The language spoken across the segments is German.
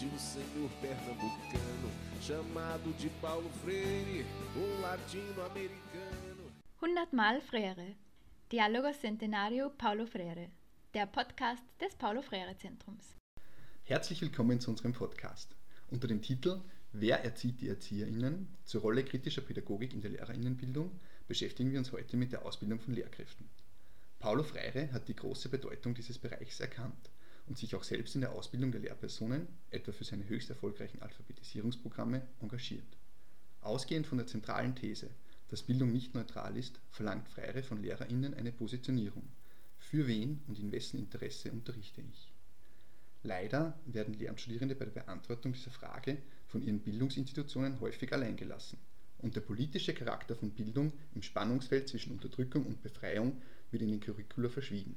de um senhor pernambucano chamado de Paulo Freire, um latino-americano. 100 Mal Freire. Dialogo Centenario Paulo Freire. Der Podcast des Paulo Freire Zentrums. Herzlich willkommen zu unserem Podcast. Unter dem Titel Wer erzieht die ErzieherInnen? zur Rolle kritischer Pädagogik in der Lehrerinnenbildung beschäftigen wir uns heute mit der Ausbildung von Lehrkräften. Paulo Freire hat die große Bedeutung dieses Bereichs erkannt und sich auch selbst in der Ausbildung der Lehrpersonen, etwa für seine höchst erfolgreichen Alphabetisierungsprogramme, engagiert. Ausgehend von der zentralen These, dass Bildung nicht neutral ist, verlangt Freire von LehrerInnen eine Positionierung. Für wen und in wessen Interesse unterrichte ich? Leider werden Lehramtsstudierende bei der Beantwortung dieser Frage von ihren Bildungsinstitutionen häufig alleingelassen und der politische Charakter von Bildung im Spannungsfeld zwischen Unterdrückung und Befreiung wird in den Curricula verschwiegen.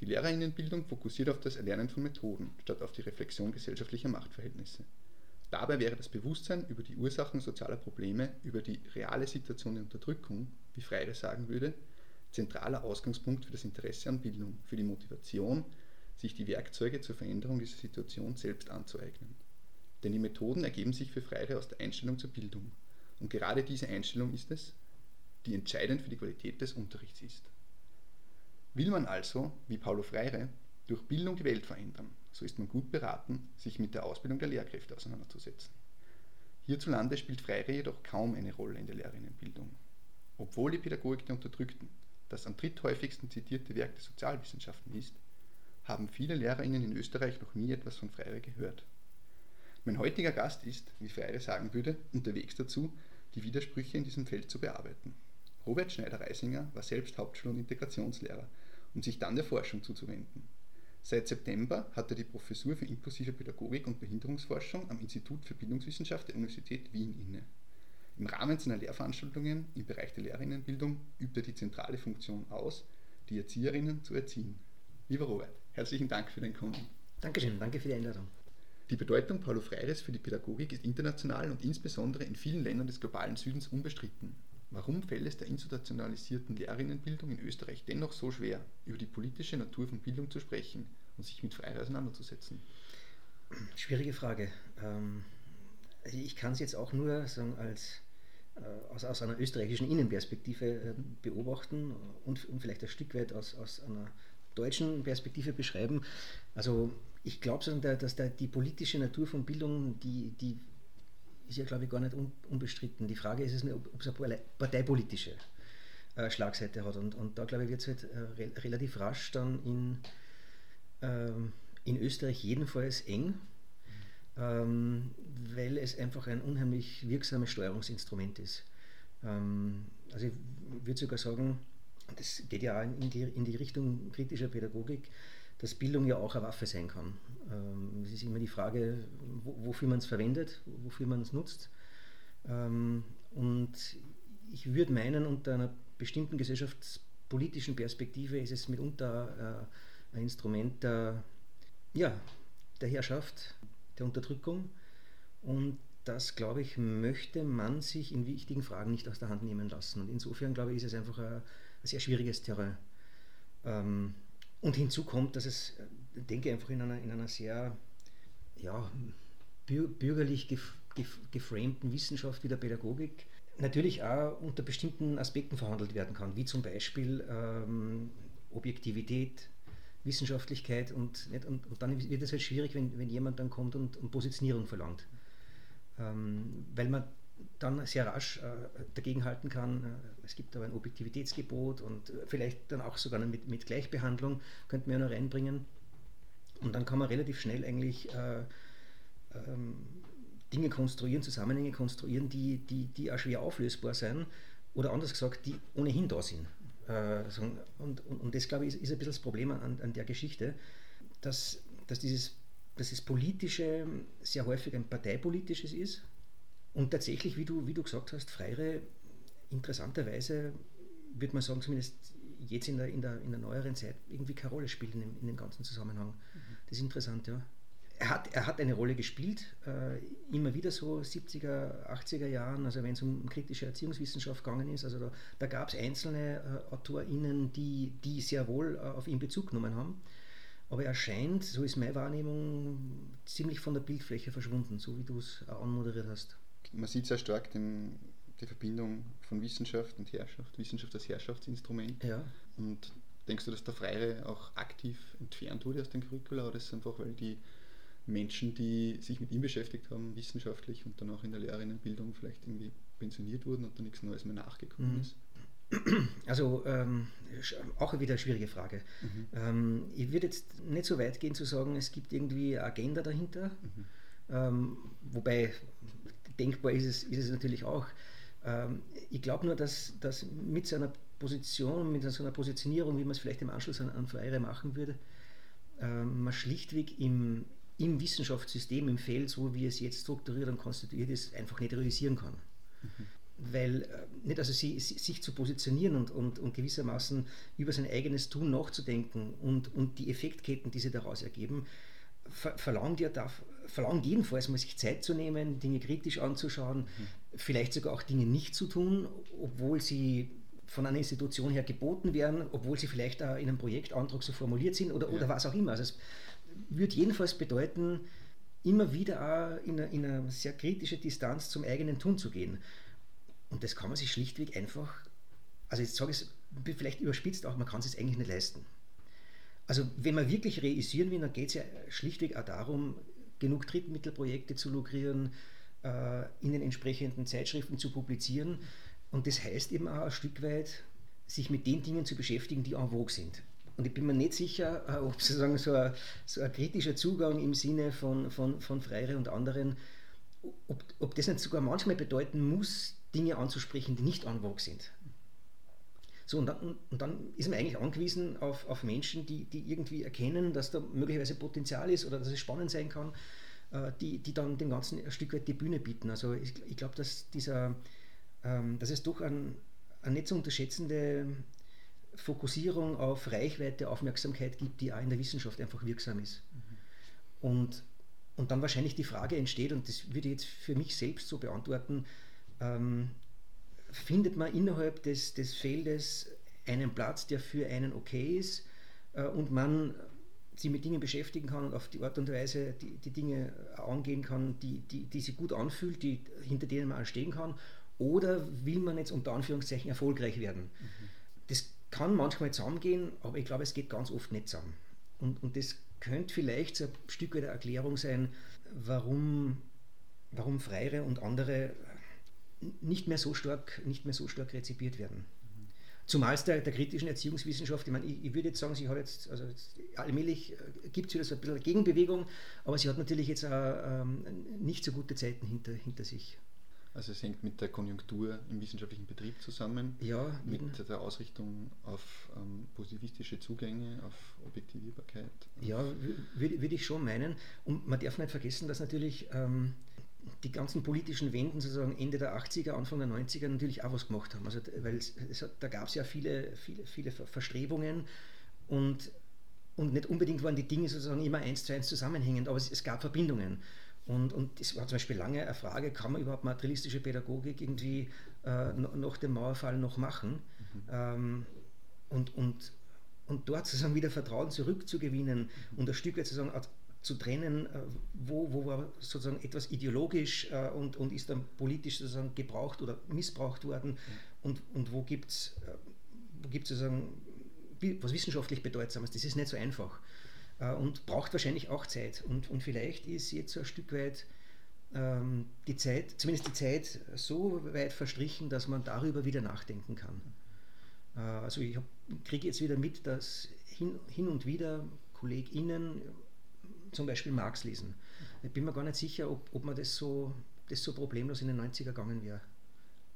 Die Lehrerinnenbildung fokussiert auf das Erlernen von Methoden statt auf die Reflexion gesellschaftlicher Machtverhältnisse. Dabei wäre das Bewusstsein über die Ursachen sozialer Probleme, über die reale Situation der Unterdrückung, wie Freire sagen würde, zentraler Ausgangspunkt für das Interesse an Bildung, für die Motivation, sich die Werkzeuge zur Veränderung dieser Situation selbst anzueignen. Denn die Methoden ergeben sich für Freire aus der Einstellung zur Bildung. Und gerade diese Einstellung ist es, die entscheidend für die Qualität des Unterrichts ist. Will man also, wie Paulo Freire, durch Bildung die Welt verändern, so ist man gut beraten, sich mit der Ausbildung der Lehrkräfte auseinanderzusetzen. Hierzulande spielt Freire jedoch kaum eine Rolle in der Lehrerinnenbildung. Obwohl die Pädagogik der Unterdrückten das am dritthäufigsten zitierte Werk der Sozialwissenschaften ist, haben viele LehrerInnen in Österreich noch nie etwas von Freire gehört. Mein heutiger Gast ist, wie Freire sagen würde, unterwegs dazu, die Widersprüche in diesem Feld zu bearbeiten. Robert Schneider-Reisinger war selbst Hauptschul- und Integrationslehrer, um sich dann der Forschung zuzuwenden. Seit September hat er die Professur für inklusive Pädagogik und Behinderungsforschung am Institut für Bildungswissenschaft der Universität Wien inne. Im Rahmen seiner Lehrveranstaltungen im Bereich der Lehrerinnenbildung übt er die zentrale Funktion aus, die Erzieherinnen zu erziehen. Lieber Robert, herzlichen Dank für dein Kommen. Dankeschön, danke für die Einladung. Die Bedeutung Paulo Freires für die Pädagogik ist international und insbesondere in vielen Ländern des globalen Südens unbestritten. Warum fällt es der institutionalisierten Lehrerinnenbildung in Österreich dennoch so schwer, über die politische Natur von Bildung zu sprechen und sich mit Freire auseinanderzusetzen? Schwierige Frage. Ähm, ich kann es jetzt auch nur sagen, als, äh, aus, aus einer österreichischen Innenperspektive äh, beobachten und, und vielleicht ein Stück weit aus, aus einer deutschen Perspektive beschreiben. Also ich glaube, dass die politische Natur von Bildung, die, die ist ja, glaube ich, gar nicht unbestritten. Die Frage ist es nicht, ob es eine parteipolitische äh, Schlagseite hat. Und, und da, glaube ich, wird es halt äh, relativ rasch dann in, ähm, in Österreich jedenfalls eng, ähm, weil es einfach ein unheimlich wirksames Steuerungsinstrument ist. Ähm, also ich würde sogar sagen, das geht ja auch in die, in die Richtung kritischer Pädagogik, dass Bildung ja auch eine Waffe sein kann. Ähm, es ist immer die Frage, wofür man es verwendet, wofür man es nutzt. Ähm, und ich würde meinen, unter einer bestimmten gesellschaftspolitischen Perspektive ist es mitunter äh, ein Instrument der, ja, der Herrschaft, der Unterdrückung. Und das, glaube ich, möchte man sich in wichtigen Fragen nicht aus der Hand nehmen lassen. Und insofern, glaube ich, ist es einfach ein, ein sehr schwieriges Terrain. Ähm, und hinzu kommt, dass es, äh, denke einfach in einer, in einer sehr ja, bürgerlich gef, gef, geframten Wissenschaft wie der Pädagogik natürlich auch unter bestimmten Aspekten verhandelt werden kann, wie zum Beispiel ähm, Objektivität, Wissenschaftlichkeit und, nicht, und, und, dann wird es halt schwierig, wenn, wenn jemand dann kommt und, und Positionierung verlangt. Ähm, weil man dann sehr rasch äh, dagegenhalten kann. Äh, es gibt aber ein Objektivitätsgebot und äh, vielleicht dann auch sogar mit, mit Gleichbehandlung könnte man ja noch reinbringen. Und dann kann man relativ schnell eigentlich äh, ähm, Dinge konstruieren, Zusammenhänge konstruieren, die, die, die auch schwer auflösbar sind oder anders gesagt, die ohnehin da sind. Äh, und, und, und, das, glaube ich, ist, ist, ein bisschen das Problem an, an der Geschichte, dass, dass dieses dass das Politische sehr häufig ein parteipolitisches ist und tatsächlich, wie du, wie du gesagt hast, Freire interessanterweise, würde man sagen, zumindest jetzt in der, in der, in der neueren Zeit irgendwie keine Rolle spielt in dem, in dem ganzen Zusammenhang. Mhm. Das ist interessant, ja. Er hat, er hat eine Rolle gespielt, äh, immer wieder so 70er, 80er Jahren, also wenn es um kritische Erziehungswissenschaft gegangen ist, also da, da gab es einzelne äh, AutorInnen, die, die sehr wohl äh, auf ihn Bezug genommen haben. aber er scheint, so ist meine Wahrnehmung, ziemlich von der Bildfläche verschwunden, so wie du es anmoderiert hast. Man sieht sehr stark den, die Verbindung von Wissenschaft und Herrschaft, Wissenschaft als Herrschaftsinstrument. Ja. Und denkst du, dass der Freire auch aktiv entfernt wurde aus den Curricula oder ist es einfach, weil die Menschen, die sich mit ihm beschäftigt haben, wissenschaftlich und dann auch in der Lehrerinnenbildung vielleicht irgendwie pensioniert wurden und dann nichts Neues mehr nachgekommen Mhm. ist? Also ähm, auch wieder eine schwierige Frage. Mhm. Ähm, ich würde jetzt nicht so weit gehen zu sagen, es gibt irgendwie eine Agenda dahinter. Mhm. Ähm, wobei denkbar ist es, ist es natürlich auch. Ähm, ich glaube nur, dass, dass mit seiner Position, mit so einer Positionierung, wie man es vielleicht im Anschluss an, an Freire machen würde, ähm, man schlichtweg im, im Wissenschaftssystem, im Feld, so wie es jetzt strukturiert und konstituiert ist, einfach nicht realisieren kann. Weil äh, nicht also sie, sie, sich zu positionieren und, und, und gewissermaßen über sein eigenes Tun nachzudenken und, und die Effektketten, die sich daraus ergeben, ver verlangt, ja darf, verlangt jedenfalls mal sich Zeit zu nehmen, Dinge kritisch anzuschauen, vielleicht sogar auch Dinge nicht zu tun, obwohl sie von einer Institution her geboten werden, obwohl sie vielleicht auch in einem Projektantrag so formuliert sind oder, oder Ja. was auch immer. Also es würde jedenfalls bedeuten, immer wieder auch in eine, in eine sehr kritische Distanz zum eigenen Tun zu gehen. Und das kann man sich schlichtweg einfach, also jetzt sage ich es vielleicht überspitzt auch, man kann es sich eigentlich nicht leisten. Also wenn man wirklich reüssieren will, dann geht es ja schlichtweg auch darum, genug Drittmittelprojekte zu lukrieren, äh, in den entsprechenden Zeitschriften zu publizieren. Und das heißt eben auch ein Stück weit, sich mit den Dingen zu beschäftigen, die en vogue sind. Und ich bin mir nicht sicher, äh, ob sozusagen so ein, so ein kritischer Zugang im Sinne von, von, von Freire und anderen, ob, ob das nicht sogar manchmal bedeuten muss, Dinge anzusprechen, die nicht en vogue sind. So, und dann, und dann ist man eigentlich angewiesen auf, auf Menschen, die, die irgendwie erkennen, dass da möglicherweise Potenzial ist oder dass es spannend sein kann, äh, die, die dann dem Ganzen ein Stück weit die Bühne bieten. Also ich, ich glaube, dass, dieser, ähm, dass es doch ein, eine nicht zu unterschätzende Fokussierung auf Reichweite, Aufmerksamkeit gibt, die auch in der Wissenschaft einfach wirksam ist. Und, und dann wahrscheinlich die Frage entsteht, und das würde ich jetzt für mich selbst so beantworten, ähm, findet man innerhalb des, des Feldes einen Platz, der für einen okay ist äh, und man sich mit Dingen beschäftigen kann und auf die Art und Weise die, die Dinge angehen kann, die, die, die sich gut anfühlt, die, hinter denen man stehen kann, oder will man jetzt unter Anführungszeichen erfolgreich werden? Das kann manchmal zusammengehen, aber ich glaube, es geht ganz oft nicht zusammen. Und, und das könnte vielleicht so ein Stück weit eine Erklärung sein, warum, warum Freire und andere nicht mehr so stark, nicht mehr so stark rezipiert werden. Zumal es der, der kritischen Erziehungswissenschaft, ich meine, ich, ich würde jetzt sagen, sie hat jetzt, also jetzt allmählich gibt es wieder so ein bisschen eine Gegenbewegung, aber sie hat natürlich jetzt auch ähm, nicht so gute Zeiten hinter, hinter sich. Also es hängt mit der Konjunktur im wissenschaftlichen Betrieb zusammen, Ja, mit eben. der Ausrichtung auf ähm, positivistische Zugänge, auf Objektivierbarkeit. Ja, würde würd ich schon meinen. Und man darf nicht vergessen, dass natürlich ähm, die ganzen politischen Wenden sozusagen Ende der 80er, Anfang der 90er natürlich auch was gemacht haben. Also, weil es, es hat, da gab es ja viele, viele, viele Ver- Verstrebungen und, und nicht unbedingt waren die Dinge sozusagen immer eins zu eins zusammenhängend, aber es, es gab Verbindungen. Und, und es war zum Beispiel lange eine Frage, kann man überhaupt materialistische Pädagogik irgendwie äh, nach dem Mauerfall noch machen? Ähm, und, und, und dort sozusagen wieder Vertrauen zurückzugewinnen und ein Stück weit sozusagen zu trennen, äh, wo, wo war sozusagen etwas ideologisch äh, und, und ist dann politisch sozusagen gebraucht oder missbraucht worden und, und wo gibt es wo gibt's sozusagen was wissenschaftlich Bedeutsames. Das ist nicht so einfach äh, und braucht wahrscheinlich auch Zeit. Und, und vielleicht ist jetzt so ein Stück weit ähm, die Zeit, zumindest die Zeit, so weit verstrichen, dass man darüber wieder nachdenken kann. Äh, also ich kriege jetzt wieder mit, dass hin, hin und wieder KollegInnen zum Beispiel Marx lesen. Ich bin mir gar nicht sicher, ob, ob man das so, das so problemlos in den 90er gegangen wäre.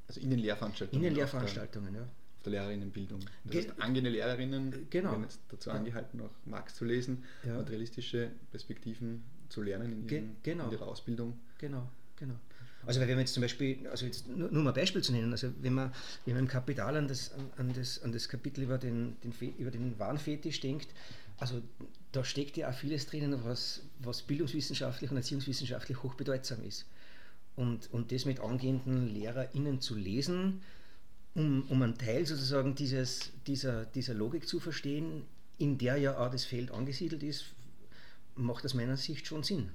Also in den In Lehrveranstaltungen. den auf der- Lehrveranstaltungen, ja. Der Lehrerinnenbildung. Das Ge- heißt, angehende Lehrerinnen Genau. werden jetzt dazu Ja. angehalten, auch Marx zu lesen, Ja. materialistische Perspektiven zu lernen in, Ge- ihren, genau. in ihrer Ausbildung. Genau, genau. Also wenn man jetzt zum Beispiel, also jetzt nur, nur mal ein Beispiel zu nennen, also wenn man, wenn man im Kapital an das, an, an das, an das Kapitel über den, den, über den Wahnfetisch denkt, also da steckt ja auch vieles drinnen, was, was bildungswissenschaftlich und erziehungswissenschaftlich hochbedeutsam ist. Und, und das mit angehenden LehrerInnen zu lesen, um, um einen Teil sozusagen dieses, dieser, dieser Logik zu verstehen, in der ja auch das Feld angesiedelt ist, macht aus meiner Sicht schon Sinn.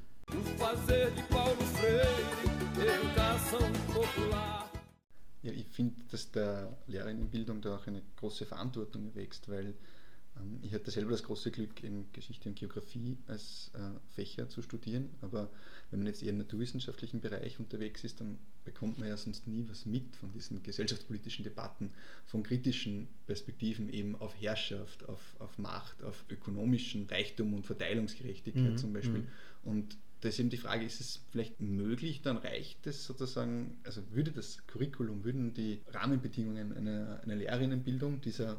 Ja, ich finde, dass der Lehrerinnenbildung da auch eine große Verantwortung wächst, weil ich hatte selber das große Glück, in Geschichte und Geografie als äh, Fächer zu studieren, aber wenn man jetzt eher im naturwissenschaftlichen Bereich unterwegs ist, dann bekommt man ja sonst nie was mit von diesen gesellschaftspolitischen Debatten, von kritischen Perspektiven eben auf Herrschaft, auf, auf Macht, auf ökonomischen Reichtum und Verteilungsgerechtigkeit mhm. zum Beispiel. Mhm. Und da ist eben die Frage, ist es vielleicht möglich, dann reicht es sozusagen, also würde das Curriculum, würden die Rahmenbedingungen einer, einer Lehrerinnenbildung dieser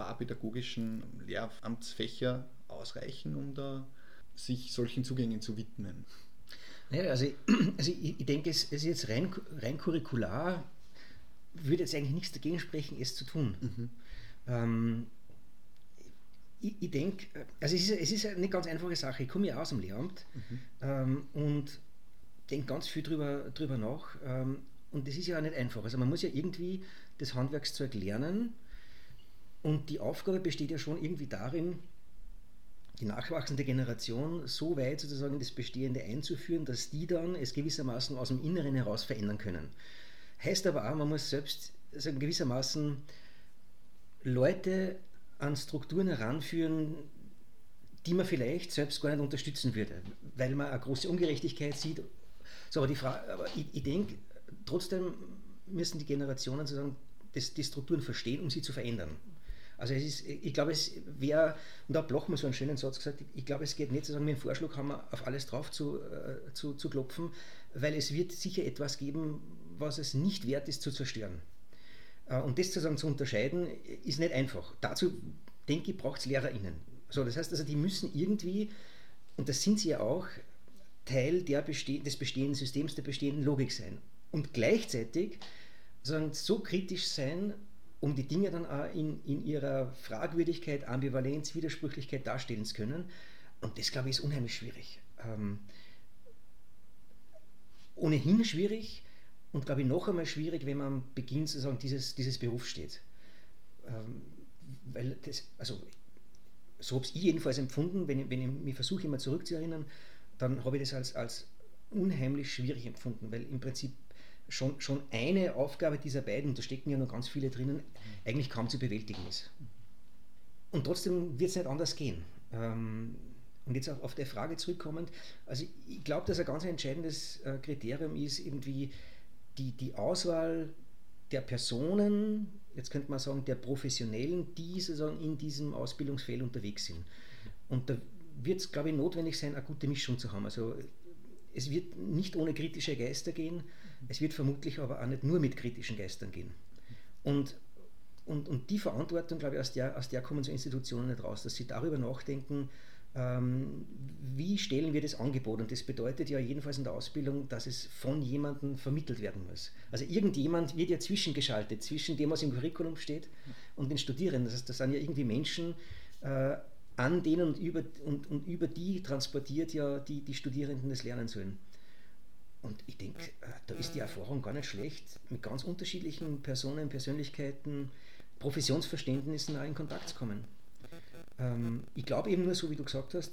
barpädagogischen Lehramtsfächer ausreichen, um da sich solchen Zugängen zu widmen? Naja, also, also ich, ich denke, es, ist jetzt rein, rein curricular, würde jetzt eigentlich nichts dagegen sprechen, es zu tun. Mhm. Ähm, ich, ich denke, also es ist, es ist eine ganz einfache Sache. Ich komme ja aus dem Lehramt mhm. ähm, und denke ganz viel drüber, drüber nach. Ähm, und das ist ja auch nicht einfach. Also man muss ja irgendwie das Handwerkszeug lernen und die Aufgabe besteht ja schon irgendwie darin, die nachwachsende Generation so weit sozusagen das Bestehende einzuführen, dass die dann es gewissermaßen aus dem Inneren heraus verändern können. Heißt aber auch, man muss selbst also gewissermaßen Leute an Strukturen heranführen, die man vielleicht selbst gar nicht unterstützen würde, weil man eine große Ungerechtigkeit sieht. So, aber, die Frage, aber ich, ich denke, trotzdem müssen die Generationen sozusagen das, die Strukturen verstehen, um sie zu verändern. Also es ist, ich glaube, es wäre, und da hat mal so einen schönen Satz gesagt, ich glaube, es geht nicht zu sagen, mit dem Vorschlag haben wir auf alles drauf zu, äh, zu, zu klopfen, weil es wird sicher etwas geben, was es nicht wert ist zu zerstören. Äh, und das sozusagen zu unterscheiden, ist nicht einfach. Dazu, denke ich, braucht es LehrerInnen. So, das heißt also, die müssen irgendwie, und das sind sie ja auch, Teil der beste des bestehenden Systems, der bestehenden Logik sein. Und gleichzeitig so kritisch sein, um die Dinge dann auch in, in ihrer Fragwürdigkeit, Ambivalenz, Widersprüchlichkeit darstellen zu können. Und das, glaube ich, ist unheimlich schwierig. Ähm, ohnehin schwierig und, glaube ich, noch einmal schwierig, wenn man beginnt, sozusagen, dieses, dieses Beruf steht. Ähm, weil das, also, so habe ich jedenfalls empfunden, wenn ich, wenn ich mich versuche, immer zurückzuerinnern, dann habe ich das als, als unheimlich schwierig empfunden, weil im Prinzip schon, schon eine Aufgabe dieser beiden, da stecken ja noch ganz viele drinnen, eigentlich kaum zu bewältigen ist. Und trotzdem wird es nicht anders gehen. Ähm, und jetzt auch auf der Frage zurückkommend, also ich glaube, dass ein ganz entscheidendes äh, Kriterium ist irgendwie die, die Auswahl der Personen, jetzt könnte man sagen, der Professionellen, die sozusagen in diesem Ausbildungsfeld unterwegs sind. Und da wird es, glaube ich, notwendig sein, eine gute Mischung zu haben. Also es wird nicht ohne kritische Geister gehen, es wird vermutlich aber auch nicht nur mit kritischen Geistern gehen. Und, und, und die Verantwortung, glaube ich, aus der, aus der kommen so Institutionen nicht raus, dass sie darüber nachdenken, ähm, wie stellen wir das Angebot? Und das bedeutet ja jedenfalls in der Ausbildung, dass es von jemandem vermittelt werden muss. Also irgendjemand wird ja zwischengeschaltet, zwischen dem, was im Curriculum steht und den Studierenden. Das heißt, das sind ja irgendwie Menschen, äh, an denen und über, und, und über die transportiert ja die, die Studierenden das lernen sollen. Und ich denke, äh, da ist die Erfahrung gar nicht schlecht, mit ganz unterschiedlichen Personen, Persönlichkeiten, Professionsverständnissen auch in Kontakt zu kommen. Ähm, ich glaube eben nur, so wie du gesagt hast,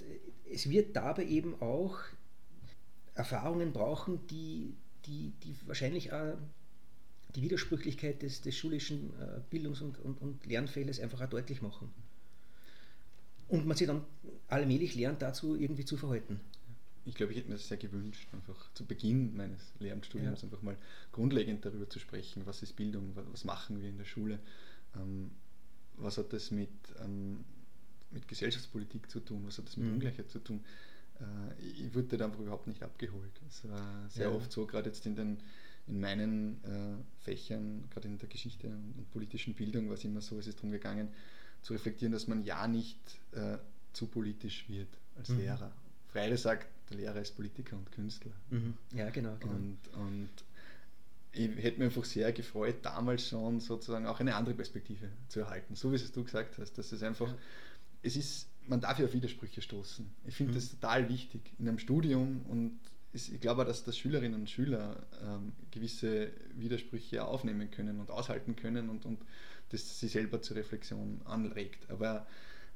es wird dabei eben auch Erfahrungen brauchen, die, die, die wahrscheinlich auch die Widersprüchlichkeit des, des schulischen äh, Bildungs- und, und, und Lernfeldes einfach auch deutlich machen. Und man sich dann allmählich lernt, dazu irgendwie zu verhalten ich glaube, ich hätte mir das sehr gewünscht, einfach zu Beginn meines Lehramtsstudiums ja. einfach mal grundlegend darüber zu sprechen, was ist Bildung, was machen wir in der Schule, ähm, was hat das mit, ähm, mit Gesellschaftspolitik zu tun, was hat das mit mhm. Ungleichheit zu tun. Äh, ich wurde da einfach überhaupt nicht abgeholt. Es war sehr ja. oft so, gerade jetzt in den in meinen äh, Fächern, gerade in der Geschichte und, und, politischen Bildung, war es immer so, es ist darum gegangen, zu reflektieren, dass man ja nicht äh, zu politisch wird als mhm. Lehrer. Freire sagt, der Lehrer ist Politiker und Künstler. Mhm. Ja, genau. genau. Und, und ich hätte mich einfach sehr gefreut, damals schon sozusagen auch eine andere Perspektive zu erhalten. So wie es du gesagt hast, dass es einfach, ja. es ist, man darf ja auf Widersprüche stoßen. Ich finde mhm. das total wichtig in einem Studium und ich glaube, dass, dass Schülerinnen und Schüler ähm, gewisse Widersprüche aufnehmen können und aushalten können und, und das sie selber zur Reflexion anregt. Aber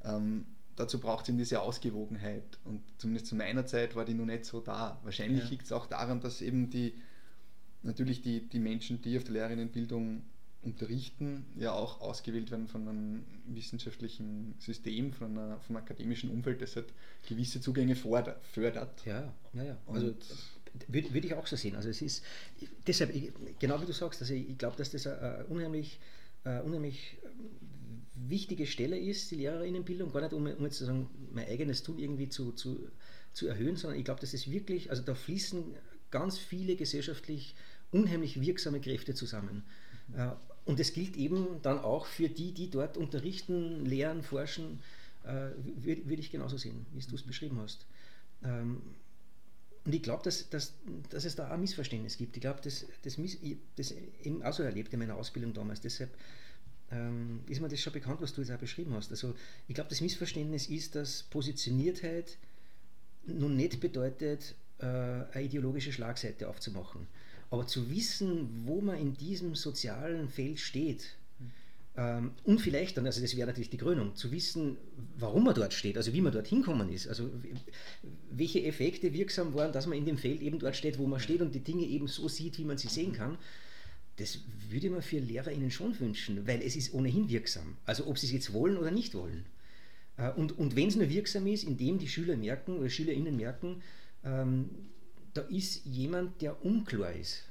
Ähm, dazu braucht es eben diese Ausgewogenheit und zumindest zu meiner Zeit war die noch nicht so da. Wahrscheinlich ja. liegt es auch daran, dass eben die natürlich die, die Menschen, die auf der Lehrerinnenbildung unterrichten, ja auch ausgewählt werden von einem wissenschaftlichen System, von, einer, von einem akademischen Umfeld, das halt gewisse Zugänge fördert. Ja, ja, ja. Also würde, würde ich auch so sehen. Also es ist deshalb, genau wie du sagst, also ich glaube, dass das eine unheimlich, eine unheimlich wichtige Stelle ist, die Lehrerinnenbildung, gar nicht um, um jetzt sozusagen mein eigenes Tun irgendwie zu, zu, zu erhöhen, sondern ich glaube, dass es wirklich, also da fließen ganz viele gesellschaftlich unheimlich wirksame Kräfte zusammen. Mhm. Und das gilt eben dann auch für die, die dort unterrichten, lehren, forschen, äh, würde würd ich genauso sehen, wie du es beschrieben hast. Ähm, und ich glaube, dass, dass, dass es da auch ein Missverständnis gibt. Ich glaube, das, das, das eben auch so erlebt in meiner Ausbildung damals. Deshalb ähm, ist mir das schon bekannt, was du jetzt auch beschrieben hast. Also ich glaube, das Missverständnis ist, dass Positioniertheit nun nicht bedeutet, äh, eine ideologische Schlagseite aufzumachen. Aber zu wissen, wo man in diesem sozialen Feld steht, ähm, und vielleicht dann, also das wäre natürlich die Krönung, zu wissen, warum man dort steht, also wie man dort hinkommen ist, also welche Effekte wirksam waren, dass man in dem Feld eben dort steht, wo man steht und die Dinge eben so sieht, wie man sie sehen kann. Das würde man für LehrerInnen schon wünschen, weil es ist ohnehin wirksam. Also ob sie es jetzt wollen oder nicht wollen. Äh, und, und wenn es nur wirksam ist, indem die Schüler merken oder SchülerInnen merken, ähm, da ist jemand, der unklar ist,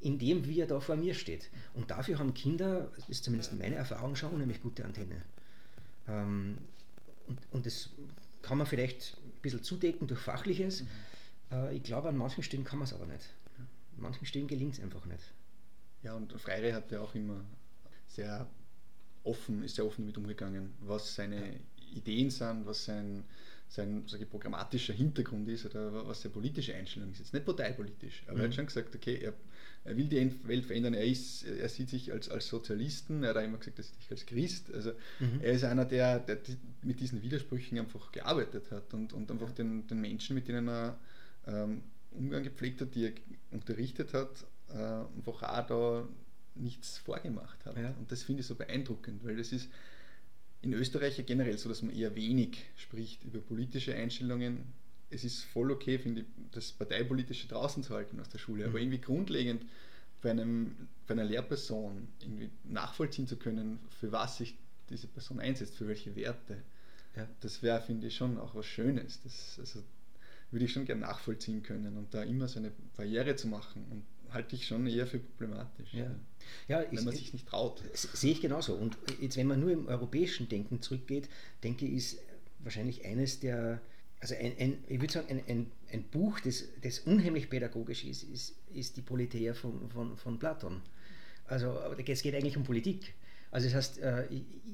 in dem, wie er da vor mir steht. Und dafür haben Kinder, das ist zumindest meine Erfahrung, schon unheimlich gute Antenne. Ähm, und, und das kann man vielleicht ein bisschen zudecken durch Fachliches. Mhm. Äh, ich glaube, an manchen Stellen kann man es aber nicht. An manchen Stellen gelingt es einfach nicht. Ja, und Freire hat ja auch immer sehr offen, ist sehr offen damit umgegangen, was seine ja. Ideen sind, was sein sein ich, programmatischer Hintergrund ist oder was seine politische Einstellung ist. Jetzt nicht parteipolitisch, aber mhm. er hat mhm. schon gesagt, okay, er, er, will die Welt verändern, er, ist, er sieht sich als, als Sozialisten, er hat auch immer gesagt, er sieht sich als Christ. Also mhm. er ist einer, der, der mit diesen Widersprüchen einfach gearbeitet hat und, und einfach den, den Menschen, mit denen er ähm, Umgang gepflegt hat, die er unterrichtet hat, äh, einfach auch da nichts vorgemacht hat. Ja. Und das finde ich so beeindruckend, weil das ist in Österreich ja generell so, dass man eher wenig spricht über politische Einstellungen. Es ist voll okay, finde ich, das Parteipolitische draußen zu halten aus der Schule, mhm. aber irgendwie grundlegend bei, einem, bei einer Lehrperson irgendwie nachvollziehen zu können, für was sich diese Person einsetzt, für welche Werte. Ja. Das wäre, finde ich, schon auch was Schönes. Das also, würde ich schon gerne nachvollziehen können und da immer so eine Barriere zu machen und halte ich schon eher für problematisch. Ja. Ja, wenn ist, man sich nicht traut. Sehe ich genauso. Und jetzt, wenn man nur im europäischen Denken zurückgeht, denke ich, ist wahrscheinlich eines der, also ein, ein ich würde sagen, ein, ein, ein Buch, das, das unheimlich pädagogisch ist, ist, ist die Politeia von, von, von Platon. Also es geht eigentlich um Politik. Also das heißt, äh,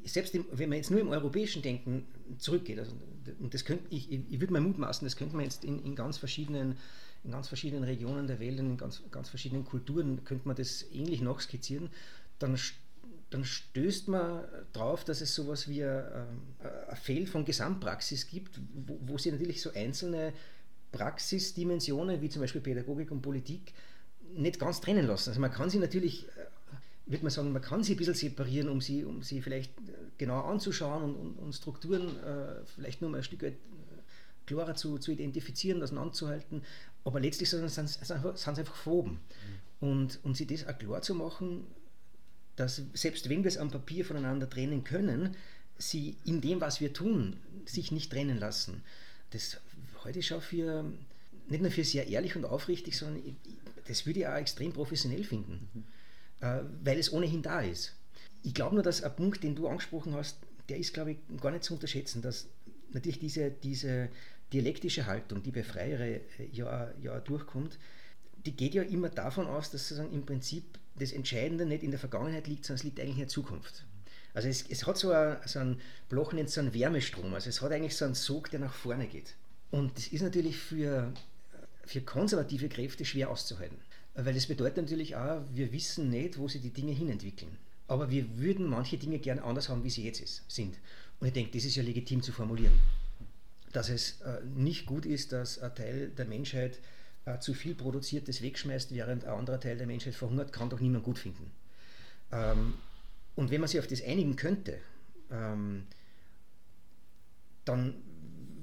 selbst wenn man jetzt nur im europäischen Denken zurückgeht, also, und das könnte, ich, ich würde mal mutmaßen, das könnte man jetzt in, in ganz verschiedenen in ganz verschiedenen Regionen der Welt, in ganz, ganz verschiedenen Kulturen, könnte man das ähnlich nachskizzieren, dann, dann stößt man darauf, dass es sowas wie ein, ein Feld von Gesamtpraxis gibt, wo, wo sie natürlich so einzelne Praxisdimensionen, wie zum Beispiel Pädagogik und Politik, nicht ganz trennen lassen. Also man kann sie natürlich, äh, würde man sagen, man kann sie ein bisschen separieren, um sie, um sie vielleicht genau anzuschauen und, und, und Strukturen äh, vielleicht nur mal ein Stück weit klarer zu, zu identifizieren, auseinanderzuhalten. Aber letztlich sind sie einfach verwoben. Mhm. Und, und sie das auch klar zu machen, dass selbst wenn wir es am Papier voneinander trennen können, sie in dem, was wir tun, sich nicht trennen lassen. Das heute ich schon für, nicht nur für sehr ehrlich und aufrichtig, sondern das würde ich auch extrem professionell finden, mhm. Äh, weil es ohnehin da ist. Ich glaube nur, dass ein Punkt, den du angesprochen hast, der ist, glaube ich, gar nicht zu unterschätzen, dass natürlich diese, diese dialektische Haltung, die bei Freiere äh, ja, ja durchkommt, die geht ja immer davon aus, dass sozusagen im Prinzip das Entscheidende nicht in der Vergangenheit liegt, sondern es liegt eigentlich in der Zukunft. Also es, es hat so, ein, so einen Bloch nennt so einen Wärmestrom, also es hat eigentlich so einen Sog, der nach vorne geht. Und das ist natürlich für, für konservative Kräfte schwer auszuhalten. Weil das bedeutet natürlich auch, wir wissen nicht, wo sich die Dinge hinentwickeln. Aber wir würden manche Dinge gerne anders haben, wie sie jetzt ist, sind. Und ich denke, das ist ja legitim zu formulieren dass es äh, nicht gut ist, dass ein Teil der Menschheit äh, zu viel Produziertes wegschmeißt, während ein anderer Teil der Menschheit verhungert, kann doch niemand gut finden. Ähm, und wenn man sich auf das einigen könnte, ähm, dann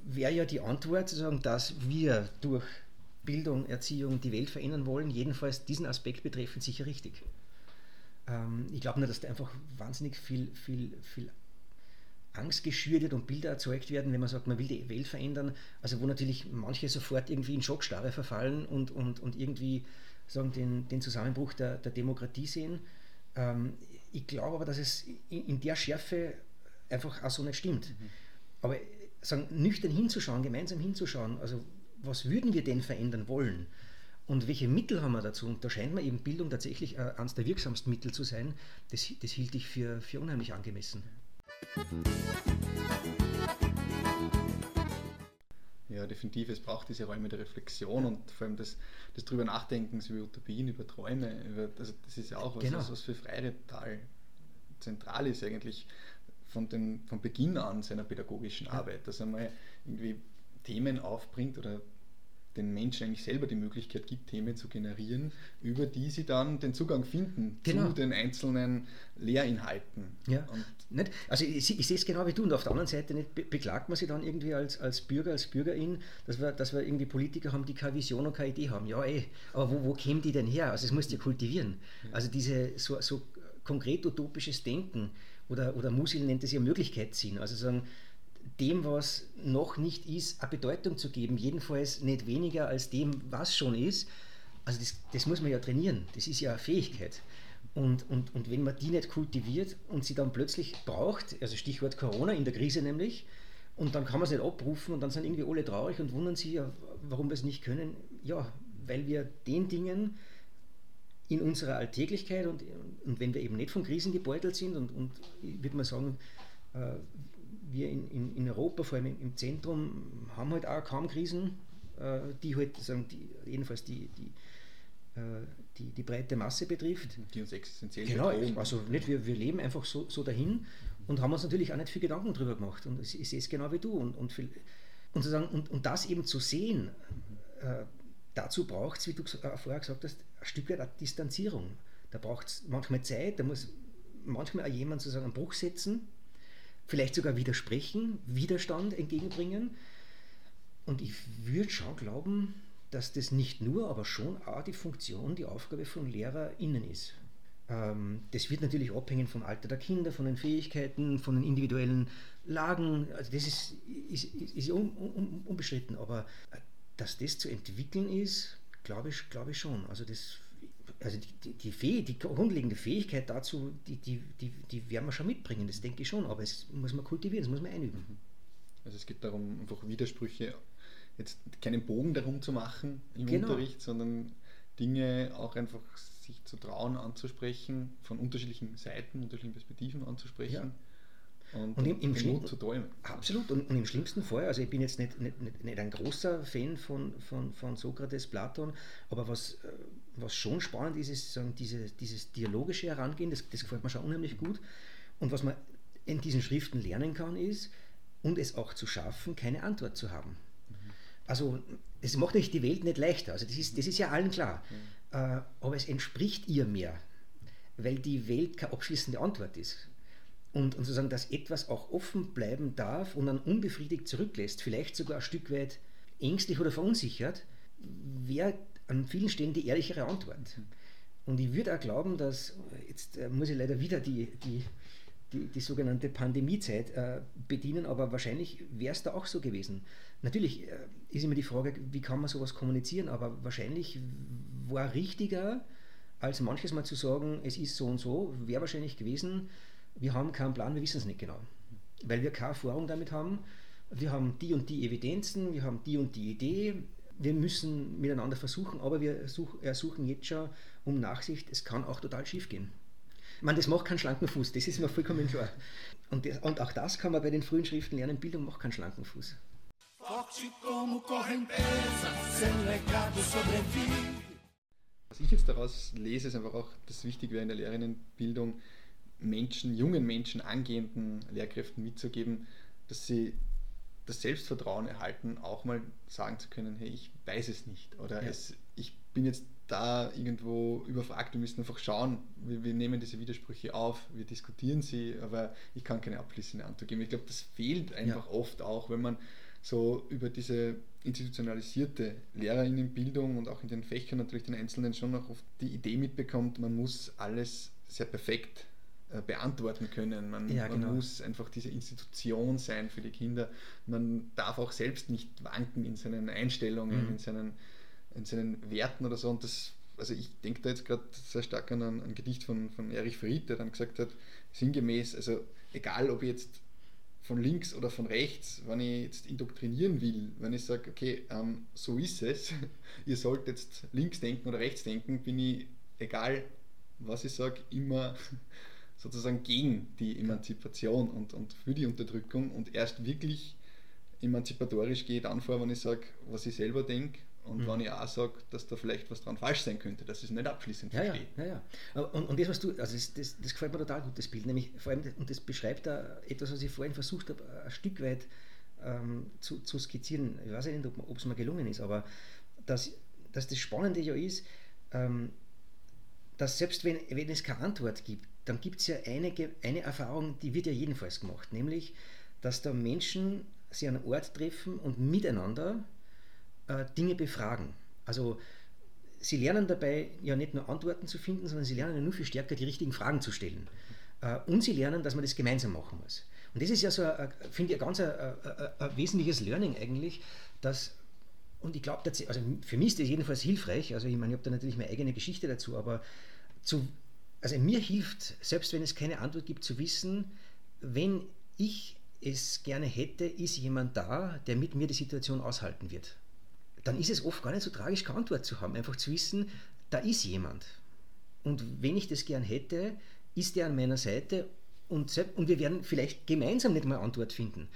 wäre ja die Antwort zu sagen, dass wir durch Bildung, Erziehung die Welt verändern wollen, jedenfalls diesen Aspekt betreffend sicher richtig. Ähm, ich glaube nur, dass da einfach wahnsinnig viel, viel, viel Angst geschürt wird und Bilder erzeugt werden, wenn man sagt, man will die Welt verändern. Also wo natürlich manche sofort irgendwie in Schockstarre verfallen und, und, und irgendwie sagen, den, den Zusammenbruch der, der Demokratie sehen. Ähm, ich glaube aber, dass es in, in, der Schärfe einfach auch so nicht stimmt. Mhm. Aber sagen, nüchtern hinzuschauen, gemeinsam hinzuschauen, also was würden wir denn verändern wollen? Und welche Mittel haben wir dazu? Und da scheint mir eben Bildung tatsächlich äh, eines der wirksamsten Mittel zu sein. Das, das hielt ich für, für unheimlich angemessen. Ja, definitiv. Es braucht diese Räume der Reflexion und vor allem das, das drüber Nachdenkens über Utopien, über Träume. Über, also das ist ja auch was, genau. was für Freire total zentral ist eigentlich von, den, von Beginn an seiner pädagogischen Arbeit, dass er mal irgendwie Themen aufbringt oder den Menschen eigentlich selber die Möglichkeit gibt, Themen zu generieren, über die sie dann den Zugang finden genau. zu den einzelnen Lehrinhalten. Ja. Und nicht? Also ich, ich, sehe es genau wie du und auf der anderen Seite nicht, beklagt man sich dann irgendwie als, als Bürger, als Bürgerin, dass wir, dass wir irgendwie Politiker haben, die keine Vision und keine Idee haben. Ja, ey, eh, aber wo, wo kämen die denn her? Also es musst du ja kultivieren. Also diese so, so konkret utopisches Denken oder, oder Musil nennt es ja Möglichkeit ziehen. Also sagen, dem, was noch nicht ist, eine Bedeutung zu geben, jedenfalls nicht weniger als dem, was schon ist. Also das, das muss man ja trainieren, das ist ja eine Fähigkeit. Und, und, und wenn man die nicht kultiviert und sie dann plötzlich braucht, also Stichwort Corona in der Krise nämlich, und dann kann man es nicht abrufen und dann sind irgendwie alle traurig und wundern sich, warum wir es nicht können. Ja, weil wir den Dingen in unserer Alltäglichkeit und, und wenn wir eben nicht von Krisen gebeutelt sind und, und ich würde mal sagen, äh, wir in, in, in, Europa, vor allem im Zentrum, haben halt auch kaum Krisen, äh, die halt sagen, die, jedenfalls die, die, äh, die, die, breite Masse betrifft. Die uns existenziell Genau, bedrohen. also nicht, wir, wir leben einfach so, so dahin und haben uns natürlich auch nicht viel Gedanken darüber gemacht. Und ich, ich sehe es genau wie du. Und, und, viel, und, sozusagen, und, und das eben zu sehen, äh, dazu braucht es, wie du äh, vorher gesagt hast, ein Stück weit eine Distanzierung. Da braucht es manchmal Zeit, da muss manchmal auch jemand sozusagen einen Bruch setzen vielleicht sogar widersprechen, Widerstand entgegenbringen. Und ich würde schon glauben, dass das nicht nur, aber schon auch die Funktion, die Aufgabe von LehrerInnen ist. Ähm, das wird natürlich abhängen vom Alter der Kinder, von den Fähigkeiten, von den individuellen Lagen. Also das ist, ist, ist un, un, unbestritten. Aber äh, dass das zu entwickeln ist, glaube ich, glaube ich schon. Also das also die, die, Fäh die grundlegende Fähigkeit dazu, die, die, die, die werden wir schon mitbringen, das denke ich schon, aber es muss man kultivieren, das muss man einüben. Also es geht darum, einfach Widersprüche, jetzt keinen Bogen darum zu machen im genau. Unterricht, sondern Dinge auch einfach sich zu trauen anzusprechen, von unterschiedlichen Seiten, unterschiedlichen Perspektiven anzusprechen. Ja und, und im, im zu träumen. Absolut. Und, und, im schlimmsten Fall, also ich bin jetzt nicht, nicht, nicht, nicht ein großer Fan von, von, von Sokrates, Platon, aber was, äh, was schon spannend ist, ist sagen, diese, dieses dialogische Herangehen, das, das gefällt mir schon unheimlich gut. Und was man in diesen Schriften lernen kann, ist, und es auch zu schaffen, keine Antwort zu haben. Mhm. Also es macht euch die Welt nicht leichter, also das ist, das ist ja allen klar. Mhm. Äh, aber es entspricht ihr mehr, weil die Welt keine abschließende Antwort ist und, und sozusagen, dass etwas auch offen bleiben darf und dann unbefriedigt zurücklässt, vielleicht sogar ein Stück weit ängstlich oder verunsichert, wäre an vielen Stellen die ehrlichere Antwort. Und ich würde auch glauben, dass, jetzt äh, muss ich leider wieder die, die, die, die sogenannte Pandemiezeit äh, bedienen, aber wahrscheinlich wäre es da auch so gewesen. Natürlich äh, ist immer die Frage, wie kann man sowas kommunizieren, aber wahrscheinlich war richtiger, als manches Mal zu sagen, es ist so und so, wäre wahrscheinlich gewesen, wir haben keinen Plan, wir wissen es nicht genau, weil wir keine Erfahrung damit haben. Wir haben die und die Evidenzen, wir haben die und die Idee, wir müssen miteinander versuchen, aber wir such, ersuchen jetzt schon um Nachsicht, es kann auch total schief gehen. Man, das macht keinen schlanken Fuß, das ist mir vollkommen klar. Und, das, und auch das kann man bei den frühen Schriften lernen, Bildung macht keinen schlanken Fuß. Was ich jetzt daraus lese, ist einfach auch das Wichtige in der Lehrerinnenbildung, Menschen, jungen Menschen, angehenden Lehrkräften mitzugeben, dass sie das Selbstvertrauen erhalten, auch mal sagen zu können, hey, ich weiß es nicht oder Ja. es, ich bin jetzt da irgendwo überfragt, wir müssen einfach schauen, wir, wir nehmen diese Widersprüche auf, wir diskutieren sie, aber ich kann keine abschließende Antwort geben. Ich glaube, das fehlt einfach oft auch, wenn man so über diese institutionalisierte Lehrerinnenbildung und auch in den Fächern natürlich den Einzelnen schon noch oft die Idee mitbekommt, man muss alles sehr perfekt beantworten können. Man, Ja, man genau. muss einfach diese Institution sein für die Kinder. Man darf auch selbst nicht wanken in seinen Einstellungen, Mhm. in, seinen, in seinen Werten oder so. Und das, also ich denke da jetzt gerade sehr stark an ein, ein Gedicht von, von Erich Fried, der dann gesagt hat, sinngemäß, also egal ob ich jetzt von links oder von rechts, wenn ich jetzt indoktrinieren will, wenn ich sage, okay, ähm, so ist es, ihr sollt jetzt links denken oder rechts denken, bin ich, egal was ich sage, immer sozusagen gegen die Emanzipation und, und für die Unterdrückung und erst wirklich emanzipatorisch gehe dann vor, wenn ich sage, was ich selber denke und Mhm. wenn ich auch sage, dass da vielleicht was dran falsch sein könnte, dass ich es nicht abschließend Ja, ja, verstehe. ja, ja. Aber- Und, und das, was du, also das, das, das gefällt mir total gut, das Bild, nämlich vor allem, und das beschreibt da etwas, was ich vorhin versucht habe, ein Stück weit ähm, zu, zu skizzieren. Ich weiß ja nicht, ob ob es mir gelungen ist, aber dass, dass das Spannende ja ist, ähm, dass selbst wenn, wenn es keine Antwort gibt, dann gibt es ja eine, eine Erfahrung, die wird ja jedenfalls gemacht, nämlich, dass da Menschen sich an einem Ort treffen und miteinander äh, Dinge befragen. Also sie lernen dabei ja nicht nur Antworten zu finden, sondern sie lernen ja nur viel stärker die richtigen Fragen zu stellen. Äh, und sie lernen, dass man das gemeinsam machen muss. Und das ist ja so, finde ich, ein ganz ein, ein, ein, ein wesentliches Learning eigentlich, dass, und ich glaube, also für mich ist das jedenfalls hilfreich, also ich meine, ich habe da natürlich meine eigene Geschichte dazu, aber zu, also mir hilft, selbst wenn es keine Antwort gibt, zu wissen, wenn ich es gerne hätte, ist jemand da, der mit mir die Situation aushalten wird dann ist es oft gar nicht so tragisch, keine Antwort zu haben. Einfach zu wissen, da ist jemand. Und wenn ich das gern hätte, ist der an meiner Seite und, sel- und wir werden vielleicht gemeinsam nicht mal Antwort finden.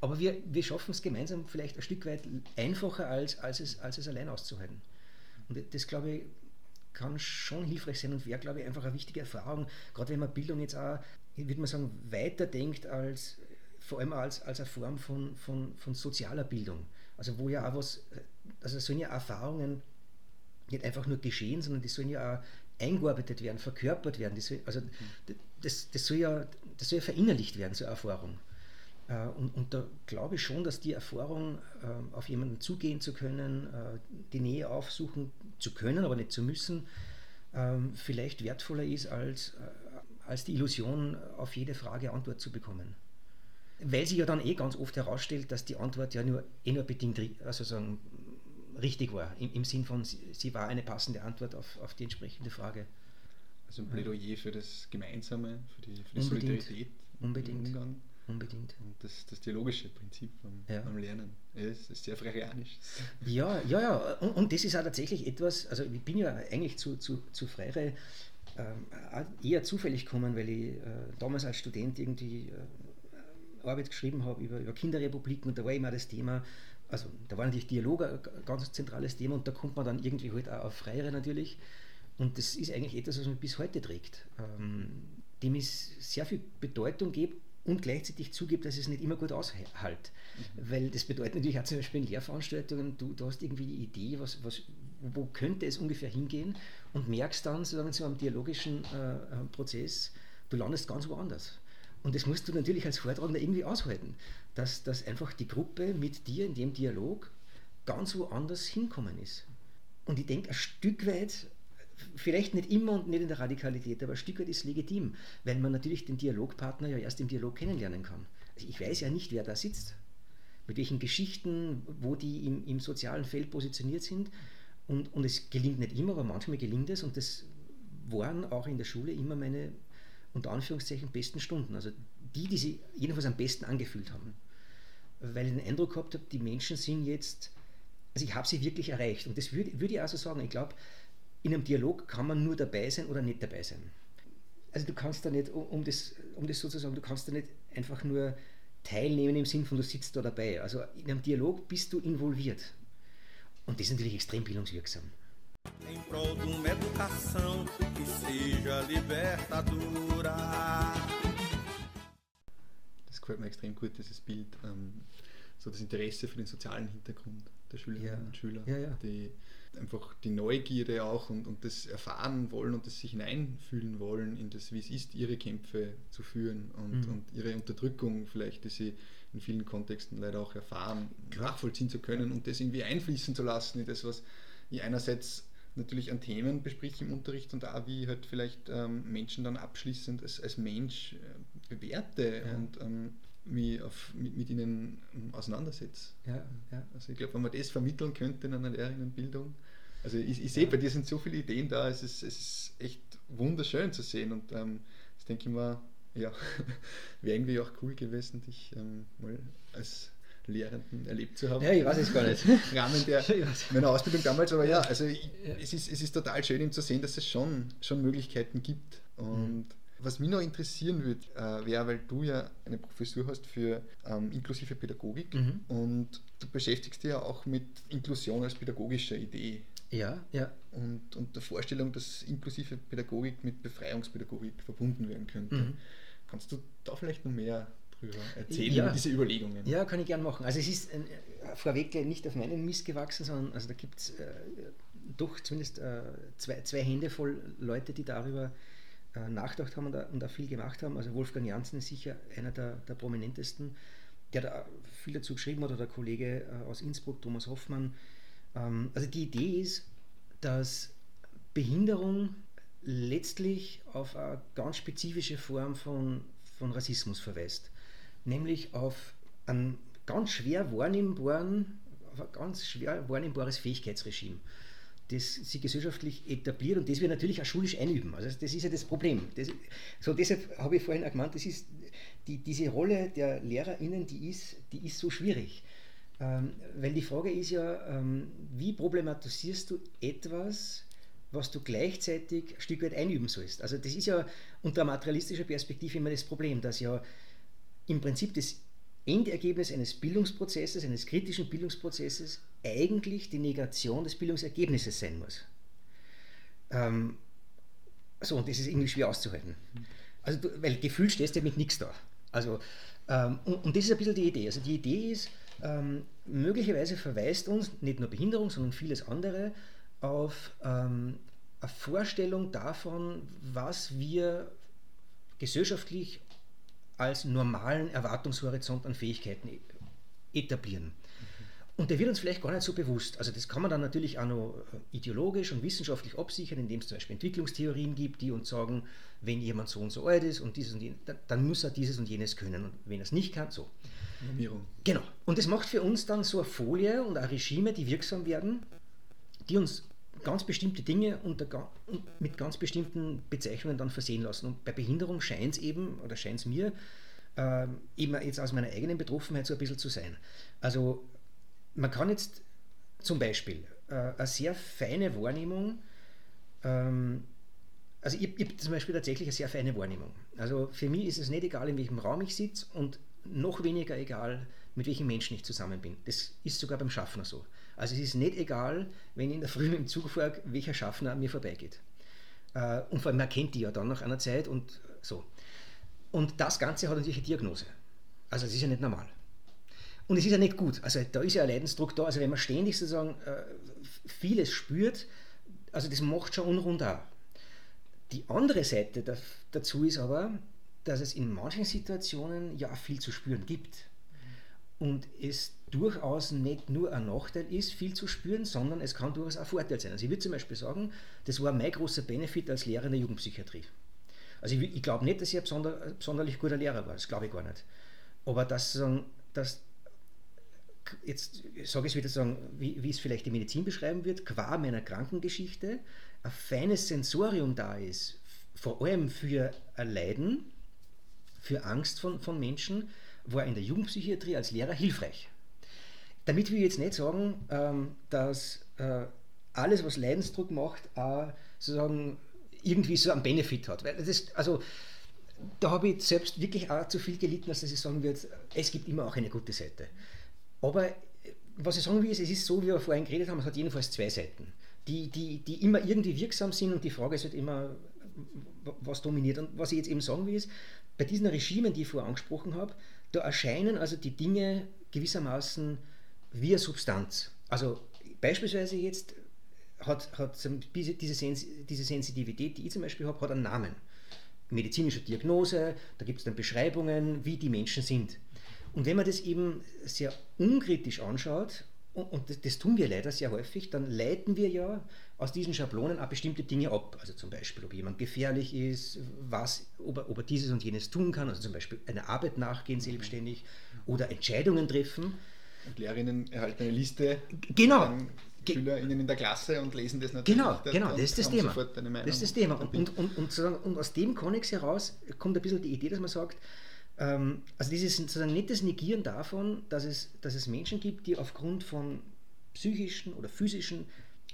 Aber wir, wir schaffen es gemeinsam vielleicht ein Stück weit einfacher, als, als, es, als es allein auszuhalten. Und das, glaube ich, kann schon hilfreich sein und wäre, glaube ich, einfach eine wichtige Erfahrung, gerade wenn man Bildung jetzt auch, würde mal sagen, weiterdenkt als, vor allem als, als eine Form von, von, von sozialer Bildung. Also wo ja auch was, also sollen ja Erfahrungen nicht einfach nur geschehen, sondern die sollen ja auch eingearbeitet werden, verkörpert werden. Das soll, also das, das, soll ja, das soll ja verinnerlicht werden, so eine Erfahrung. Äh, Und, und da glaube ich schon, dass die Erfahrung, äh, auf jemanden zugehen zu können, äh, die Nähe aufsuchen zu können, aber nicht zu müssen, ähm, vielleicht wertvoller ist, als, als die Illusion, auf jede Frage Antwort zu bekommen. Weil sich ja dann eh ganz oft herausstellt, dass die Antwort ja nur, eh nur bedingt also sagen, richtig war, im, im Sinn von, sie, war eine passende Antwort auf, auf die entsprechende Frage. Also ein Plädoyer für das Gemeinsame, für die, für die. Solidarität Unbedingt. Umgang Unbedingt. und das, das dialogische Prinzip beim, Ja. beim Lernen. Ja, es ist sehr freireanisch. Ja, ja, ja. Und, und das ist auch tatsächlich etwas, also ich bin ja eigentlich zu, zu, zu Freire ähm, eher zufällig gekommen, weil ich äh, damals als Student irgendwie äh, Arbeit geschrieben habe über, über Kinderrepubliken und da war immer das Thema, also da war natürlich Dialog ein ganz zentrales Thema und da kommt man dann irgendwie halt auch auf Freire natürlich. Und das ist eigentlich etwas, was mich bis heute trägt, ähm, dem es sehr viel Bedeutung gibt und gleichzeitig zugibt, dass es nicht immer gut aushält. Weil das bedeutet natürlich auch zum Beispiel in Lehrveranstaltungen, du, du hast irgendwie die Idee, was, was, wo könnte es ungefähr hingehen und merkst dann sozusagen so einem dialogischen äh, äh, Prozess, du landest ganz woanders. Und das musst du natürlich als Vortragender irgendwie aushalten, dass, dass einfach die Gruppe mit dir in dem Dialog ganz woanders hinkommen ist. Und ich denke, ein Stück weit, vielleicht nicht immer und nicht in der Radikalität, aber ein Stück weit ist legitim, weil man natürlich den Dialogpartner ja erst im Dialog kennenlernen kann. Also ich weiß ja nicht, wer da sitzt, mit welchen Geschichten, wo die im, im sozialen Feld positioniert sind. Und, und es gelingt nicht immer, aber manchmal gelingt es. Und das waren auch in der Schule immer meine, unter Anführungszeichen, besten Stunden. Also die, die sie jedenfalls am besten angefühlt haben. Weil ich den Eindruck gehabt habe, die Menschen sind jetzt, also ich habe sie wirklich erreicht. Und das würde, würde ich auch so sagen. Ich glaube, in einem Dialog kann man nur dabei sein oder nicht dabei sein. Also du kannst da nicht, um- um das, um das sozusagen, du kannst da nicht einfach nur teilnehmen im Sinn von, du sitzt da dabei. Also in einem Dialog bist du involviert. Und das ist natürlich extrem bildungswirksam. em prol de uma educação que seja libertadora. Das gefällt mir extrem gut, dieses Bild. Ähm, so das Interesse für den sozialen Hintergrund der Schülerinnen Ja. und Schüler, Ja, ja. die einfach die Neugierde auch und, und das erfahren wollen und das sich hineinfühlen wollen in das, wie es ist, ihre Kämpfe zu führen und, Mhm. und ihre Unterdrückung vielleicht, die sie in vielen Kontexten leider auch erfahren, nachvollziehen zu können und das irgendwie einfließen zu lassen in das, was ich einerseits natürlich an Themen bespreche im Unterricht und auch wie halt vielleicht ähm, Menschen dann abschließend als, als Mensch äh, bewerte Ja. und ähm, mich auf, mit, mit ihnen ähm, auseinandersetze. Ja, ja. Also ich glaube, wenn man das vermitteln könnte in einer Lehrerinnenbildung, also ich, ich sehe, bei dir sind so viele Ideen da, es ist, es ist echt wunderschön zu sehen und ähm, das denke ich mal, ja, wäre irgendwie auch cool gewesen, dich ähm, mal als Lehrenden erlebt zu haben. Ja, ich weiß es gar nicht. Im Rahmen der, meiner Ausbildung damals, aber ja, also ich, Ja. es, ist, es ist total schön ihm zu sehen, dass es schon, schon Möglichkeiten gibt. Und Mhm. Was mich noch interessieren würde, äh, wäre, weil du ja eine Professur hast für ähm, inklusive Pädagogik Mhm. und du beschäftigst dich ja auch mit Inklusion als pädagogischer Idee Ja, ja. und, und der Vorstellung, dass inklusive Pädagogik mit Befreiungspädagogik verbunden werden könnte. Mhm. Kannst du da vielleicht noch mehr drüber erzählen, Ja. diese Überlegungen? Ja, kann ich gern machen. Also es ist äh, vorweg gleich nicht auf meinen Mist gewachsen, sondern also da gibt es äh, doch zumindest äh, zwei, zwei Hände voll Leute, die darüber äh, nachgedacht haben und und da viel gemacht haben. Also Wolfgang Janssen ist sicher einer der, der prominentesten, der da viel dazu geschrieben hat, oder der Kollege äh, aus Innsbruck, Thomas Hoffmann. Ähm, also die Idee ist, dass Behinderung letztlich auf eine ganz spezifische Form von, von Rassismus verweist. Nämlich auf einen ganz schwer wahrnehmbaren, auf ein ganz schwer wahrnehmbares Fähigkeitsregime, das sich gesellschaftlich etabliert und das wir natürlich auch schulisch einüben. Also das ist ja das Problem. Das, so deshalb habe ich vorhin auch gemeint, das ist die, diese Rolle der LehrerInnen, die ist, die ist so schwierig. Ähm, weil die Frage ist ja, ähm, wie problematisierst du etwas, was du gleichzeitig ein Stück weit einüben sollst? Also das ist ja unter materialistischer Perspektive immer das Problem, dass ja im Prinzip das Endergebnis eines Bildungsprozesses, eines kritischen Bildungsprozesses, eigentlich die Negation des Bildungsergebnisses sein muss. Ähm, so, und das ist irgendwie schwer auszuhalten. Also, du, weil gefühlt stehst du mit nichts da. Also, ähm, und, und das ist ein bisschen die Idee. Also, die Idee ist, ähm, möglicherweise verweist uns nicht nur Behinderung, sondern vieles andere auf ähm, eine Vorstellung davon, was wir gesellschaftlich als normalen Erwartungshorizont an Fähigkeiten e- etablieren. Und der wird uns vielleicht gar nicht so bewusst. Also das kann man dann natürlich auch noch äh, ideologisch und wissenschaftlich absichern, indem es zum Beispiel Entwicklungstheorien gibt, die uns sagen, wenn jemand so und so alt ist und dieses und jenes, dann, dann muss er dieses und jenes können. Und wenn er es nicht kann, so. Normierung. Genau. Und das macht für uns dann so eine Folie und auch Regime, die wirksam werden, die uns ganz bestimmte Dinge unter, mit ganz bestimmten Bezeichnungen dann versehen lassen. Und bei Behinderung scheint es eben, oder scheint es mir, ähm, eben jetzt aus meiner eigenen Betroffenheit so ein bisschen zu sein. Also man kann jetzt zum Beispiel äh, eine sehr feine Wahrnehmung, ähm, also ich, ich habe zum Beispiel tatsächlich eine sehr feine Wahrnehmung. Also für mich ist es nicht egal, in welchem Raum ich sitze und noch weniger egal, mit welchen Menschen ich zusammen bin. Das ist sogar beim Schaffner so. Also es ist nicht egal, wenn ich in der Früh mit dem Zug fahre, welcher Schaffner mir vorbeigeht. Äh, und vor allem, man kennt die ja dann nach einer Zeit und so. Und das Ganze hat natürlich eine Diagnose. Also es ist ja nicht normal. Und es ist ja nicht gut. Also da ist ja ein Leidensdruck da. Also wenn man ständig sozusagen äh, vieles spürt, also das macht schon unrund auch. Die andere Seite da, dazu ist aber, dass es in manchen Situationen ja viel zu spüren gibt. Und es durchaus nicht nur ein Nachteil ist, viel zu spüren, sondern es kann durchaus ein Vorteil sein. Also ich würde zum Beispiel sagen, das war mein großer Benefit als Lehrer in der Jugendpsychiatrie. Also ich, ich glaube nicht, dass ich ein besonder, sonderlich guter Lehrer war, das glaube ich gar nicht. Aber dass, dass jetzt sage ich es wieder sagen, wie, wie es vielleicht die Medizin beschreiben wird, qua meiner Krankengeschichte ein feines Sensorium da ist, vor allem für ein Leiden, für Angst von, von Menschen, war in der Jugendpsychiatrie als Lehrer hilfreich. Damit will ich jetzt nicht sagen, ähm, dass äh, alles, was Leidensdruck macht, auch sozusagen irgendwie so einen Benefit hat. Weil das, also, da habe ich selbst wirklich auch zu viel gelitten, dass ich sagen würde, es gibt immer auch eine gute Seite. Aber was ich sagen will, ist, es ist so, wie wir vorhin geredet haben, es hat jedenfalls zwei Seiten, die, die, die immer irgendwie wirksam sind und die Frage ist halt immer, was dominiert. Und was ich jetzt eben sagen will, ist, bei diesen Regimen, die ich vorher angesprochen habe, da erscheinen also die Dinge gewissermaßen wie eine Substanz. Also beispielsweise jetzt hat, hat diese, diese Sensitivität, die ich zum Beispiel habe, hat einen Namen. Medizinische Diagnose, da gibt es dann Beschreibungen, wie die Menschen sind. Und wenn man das eben sehr unkritisch anschaut, und das, das, tun wir leider sehr häufig, dann leiten wir ja aus diesen Schablonen auch bestimmte Dinge ab. Also zum Beispiel, ob jemand gefährlich ist, was, ob, er, ob er dieses und jenes tun kann, also zum Beispiel einer Arbeit nachgehen selbstständig oder Entscheidungen treffen. Und Lehrerinnen erhalten eine Liste. Genau. SchülerInnen in der Klasse und lesen das natürlich. Genau, genau, das ist das Thema. Das ist das Thema. Und, und, und, und, und aus dem Konnex heraus kommt ein bisschen die Idee, dass man sagt, ähm, also dieses sozusagen nicht das Negieren davon, dass es, dass es Menschen gibt, die aufgrund von psychischen oder physischen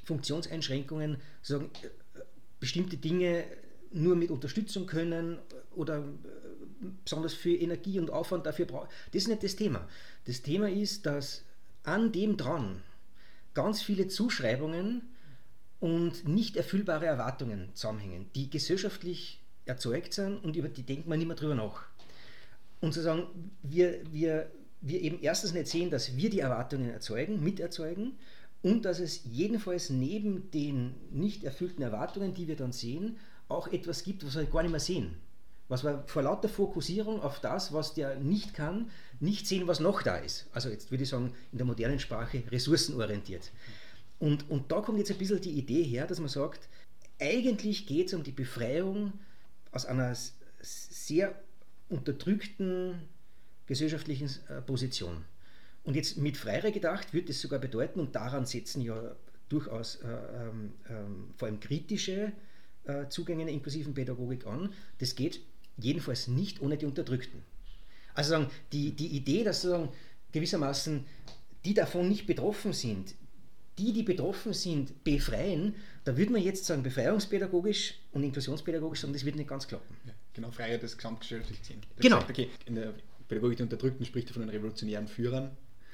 Funktionseinschränkungen sagen, äh, bestimmte Dinge nur mit Unterstützung können oder äh, besonders viel Energie und Aufwand dafür brauchen. Das ist nicht das Thema. Das Thema ist, dass an dem dran ganz viele Zuschreibungen und nicht erfüllbare Erwartungen zusammenhängen, die gesellschaftlich erzeugt sind und über die denkt man nicht mehr drüber nach und zu sagen, wir, wir, wir eben erstens nicht sehen, dass wir die Erwartungen erzeugen, miterzeugen und dass es jedenfalls neben den nicht erfüllten Erwartungen, die wir dann sehen, auch etwas gibt, was wir gar nicht mehr sehen. Was wir vor lauter Fokussierung auf das, was der nicht kann, nicht sehen, was noch da ist. Also jetzt würde ich sagen, in der modernen Sprache ressourcenorientiert. Und, und da kommt jetzt ein bisschen die Idee her, dass man sagt, eigentlich geht es um die Befreiung aus einer sehr unterdrückten gesellschaftlichen äh, Position. Und jetzt mit Freire gedacht, würde es sogar bedeuten, und daran setzen ja durchaus äh, ähm, ähm, vor allem kritische äh, Zugänge der inklusiven Pädagogik an, das geht jedenfalls nicht ohne die Unterdrückten. Also sagen, die, die Idee, dass sagen, gewissermaßen die davon nicht betroffen sind, die, die betroffen sind, befreien, da würde man jetzt sagen, befreiungspädagogisch und inklusionspädagogisch sagen, das wird nicht ganz klappen. Ja genau, Freiheit des gesamtgesellschaftlichen. Genau. Gesagt, okay, in der Pädagogik der Unterdrückten spricht er von den revolutionären Führern.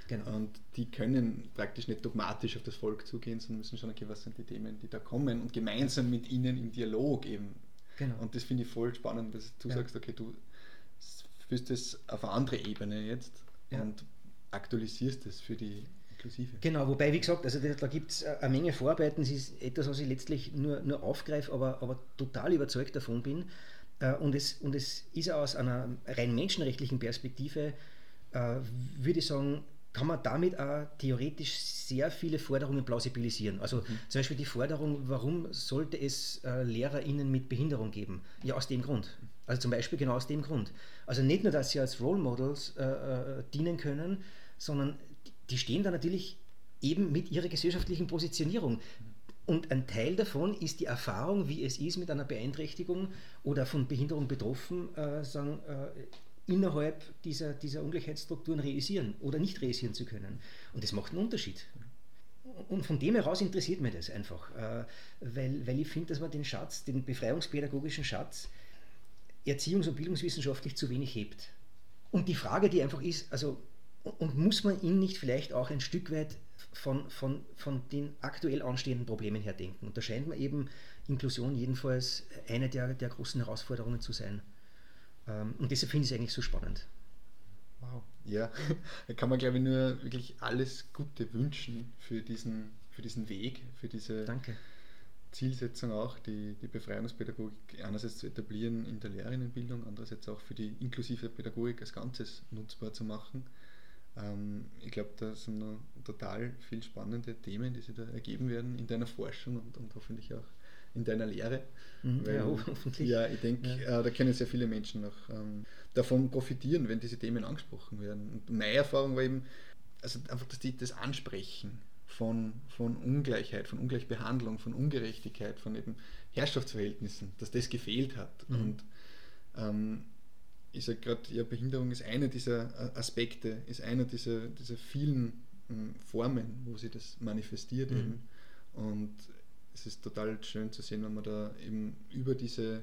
Genau. Und die können praktisch nicht dogmatisch auf das Volk zugehen, sondern müssen schon, okay, was sind die Themen, die da kommen und gemeinsam mit ihnen im Dialog eben. Genau. Und das finde ich voll spannend, dass du ja. sagst, okay, du führst das auf eine andere Ebene jetzt ja. und aktualisierst es für die Inklusive. Genau, wobei, wie gesagt, also da gibt es eine Menge Vorarbeiten, es ist etwas, was ich letztlich nur, nur aufgreife, aber, aber total überzeugt davon bin, äh, und es, und es ist aus einer rein menschenrechtlichen Perspektive, äh, würde ich sagen, kann man damit auch theoretisch sehr viele Forderungen plausibilisieren. Also mhm. zum Beispiel die Forderung, warum sollte es äh, LehrerInnen mit Behinderung geben? Ja, aus dem Grund. Also zum Beispiel genau aus dem Grund. Also nicht nur, dass sie als Role Models äh, äh dienen können, sondern die stehen da natürlich eben mit ihrer gesellschaftlichen Positionierung. Und ein Teil davon ist die Erfahrung, wie es ist, mit einer Beeinträchtigung oder von Behinderung betroffen, äh, sagen, äh, innerhalb dieser, dieser Ungleichheitsstrukturen realisieren oder nicht realisieren zu können. Und das macht einen Unterschied. Und von dem heraus interessiert mich das einfach, äh, weil, weil ich finde, dass man den Schatz, den befreiungspädagogischen Schatz, erziehungs- und bildungswissenschaftlich zu wenig hebt. Und die Frage, die einfach ist, also, und muss man ihn nicht vielleicht auch ein Stück weit von, von, von den aktuell anstehenden Problemen her denken. Und da scheint mir eben Inklusion jedenfalls eine der, der großen Herausforderungen zu sein. Ähm, und deshalb finde ich es eigentlich so spannend. Wow. Ja, da kann man, glaube ich, nur wirklich alles Gute wünschen für diesen, für diesen Weg, für diese Danke. Zielsetzung auch, die, die Befreiungspädagogik einerseits zu etablieren in der Lehrerinnenbildung, andererseits auch für die inklusive Pädagogik als Ganzes nutzbar zu machen. Ähm, ich glaube, da sind total viel spannende Themen, die sich da ergeben werden in deiner Forschung und, und hoffentlich auch in deiner Lehre. Mhm, ja, hoffentlich. Ja, ich denke, ja. äh, da können sehr viele Menschen noch ähm, davon profitieren, wenn diese Themen angesprochen werden. Und meine Erfahrung war eben, also einfach, dass die das ansprechen von, von Ungleichheit, von Ungleichbehandlung, von Ungerechtigkeit, von eben Herrschaftsverhältnissen, dass das gefehlt hat. Mhm. Und ähm, ich sage gerade, ja, Behinderung ist einer dieser äh, Aspekte, ist einer dieser, dieser vielen ähm, Formen, wo sich das manifestiert mhm. eben. Und es ist total schön zu sehen, wenn man da eben über, diese,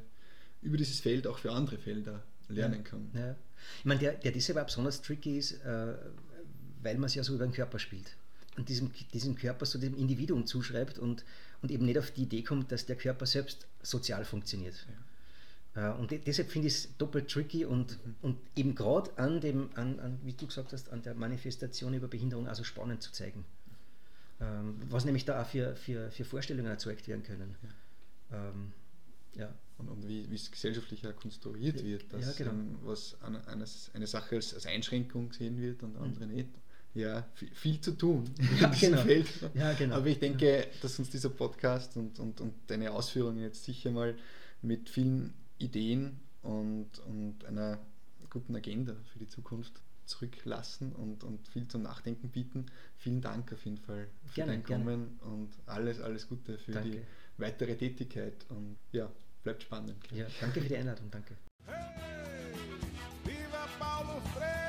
über dieses Feld auch für andere Felder lernen kann. Ja. Ich meine, der, der deshalb auch besonders tricky ist, äh, weil man es ja so über den Körper spielt. Und diesem, diesem Körper so dem Individuum zuschreibt und, und eben nicht auf die Idee kommt, dass der Körper selbst sozial funktioniert. Ja. Äh, und de- deshalb finde ich es doppelt tricky und, und eben gerade an dem, an, an, wie du gesagt hast, an der Manifestation über Behinderung also spannend zu zeigen. Ähm, was nämlich da auch für, für, für Vorstellungen erzeugt werden können. Ähm, ja. Und, und wie, wie es gesellschaftlich auch konstruiert Ja, wird, dass ja, genau. ähm, was an, eines, eine Sache als, als Einschränkung gesehen wird und andere nicht. Ja, viel, viel zu tun Ja, in genau. Feld. Ja, genau. Aber ich denke, dass uns dieser Podcast und, und, und deine Ausführungen jetzt sicher mal mit vielen Ideen und, und einer guten Agenda für die Zukunft zurücklassen und, und viel zum Nachdenken bieten. Vielen Dank auf jeden Fall für Gerne, dein gerne. Kommen und alles, alles Gute für die Danke. weitere Tätigkeit und ja, bleibt spannend. ja, danke für die Einladung, danke. Hey, viva Paulo Freire!